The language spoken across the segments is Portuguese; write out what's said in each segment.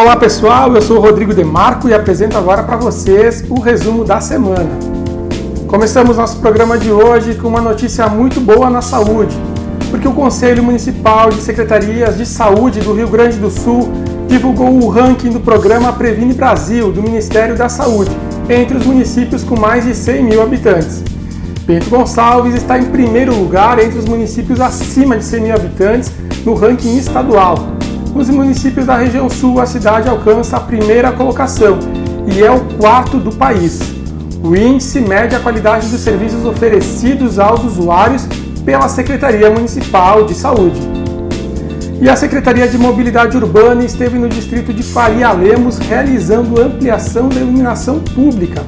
Olá pessoal, eu sou o Rodrigo Demarco e apresento agora para vocês o resumo da semana. Começamos nosso programa de hoje com uma notícia muito boa na saúde, porque o Conselho Municipal de Secretarias de Saúde do Rio Grande do Sul divulgou o ranking do programa Previne Brasil do Ministério da Saúde, entre os municípios com mais de 100 mil habitantes. Bento Gonçalves está em primeiro lugar entre os municípios acima de 100 mil habitantes no ranking estadual, nos municípios da região sul, a cidade alcança a primeira colocação e é o quarto do país. O índice mede a qualidade dos serviços oferecidos aos usuários pela Secretaria Municipal de Saúde. E a Secretaria de Mobilidade Urbana esteve no distrito de Faria Lemos realizando ampliação da iluminação pública.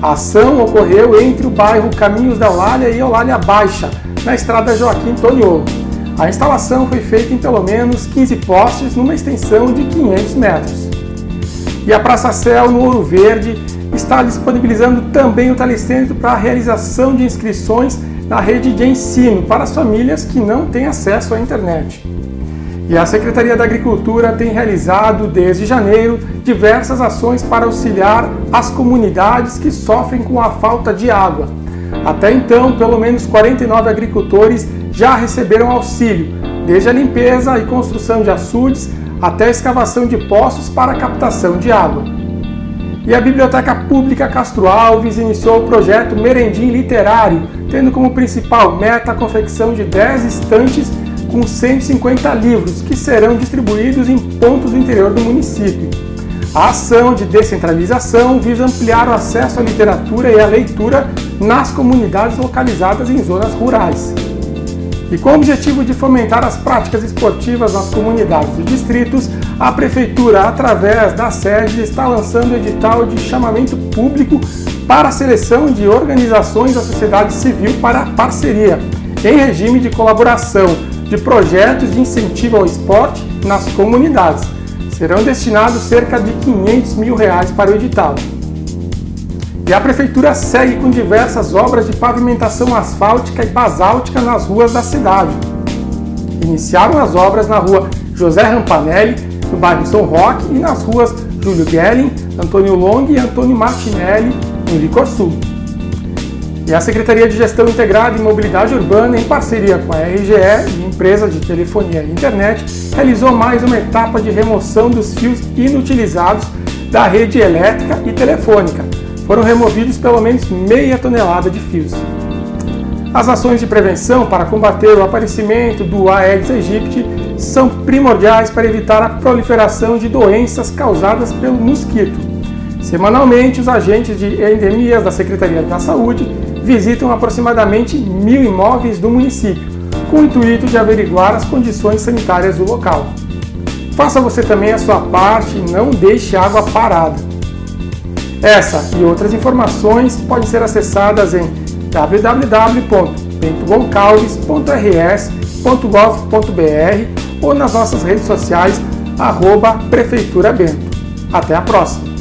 A ação ocorreu entre o bairro Caminhos da Eulália e Eulália Baixa, na estrada Joaquim Toniolo. A instalação foi feita em pelo menos 15 postes numa extensão de 500 metros. E a Praça Céu, no Ouro Verde, está disponibilizando também o telecentro para a realização de inscrições na rede de ensino para as famílias que não têm acesso à internet. E a Secretaria da Agricultura tem realizado, desde janeiro, diversas ações para auxiliar as comunidades que sofrem com a falta de água. Até então, pelo menos 49 agricultores já receberam auxílio, desde a limpeza e construção de açudes até a escavação de poços para captação de água. E a Biblioteca Pública Castro Alves iniciou o projeto Merendim Literário, tendo como principal meta a confecção de 10 estantes com 150 livros, que serão distribuídos em pontos do interior do município. A ação de descentralização visa ampliar o acesso à literatura e à leitura nas comunidades localizadas em zonas rurais. E com o objetivo de fomentar as práticas esportivas nas comunidades e distritos, a Prefeitura, através da sede, está lançando o edital de chamamento público para a seleção de organizações da sociedade civil para parceria, em regime de colaboração, de projetos de incentivo ao esporte nas comunidades. Serão destinados cerca de 500 mil reais para o edital. E a prefeitura segue com diversas obras de pavimentação asfáltica e basáltica nas ruas da cidade. Iniciaram as obras na rua José Rampanelli, no bairro São Roque, e nas ruas Júlio Gelling, Antônio Long e Antônio Martinelli, em Licorsul. E a Secretaria de Gestão Integrada e Mobilidade Urbana, em parceria com a RGE e empresa de telefonia e internet, realizou mais uma etapa de remoção dos fios inutilizados da rede elétrica e telefônica, foram removidos pelo menos meia tonelada de fios. As ações de prevenção para combater o aparecimento do Aedes aegypti são primordiais para evitar a proliferação de doenças causadas pelo mosquito. Semanalmente, os agentes de endemias da Secretaria da Saúde visitam aproximadamente mil imóveis do município, com o intuito de averiguar as condições sanitárias do local. Faça você também a sua parte e não deixe água parada. Essa e outras informações podem ser acessadas em www.bentogoncalves.rs.gov.br ou nas nossas redes sociais, arroba Prefeitura Bento. Até a próxima!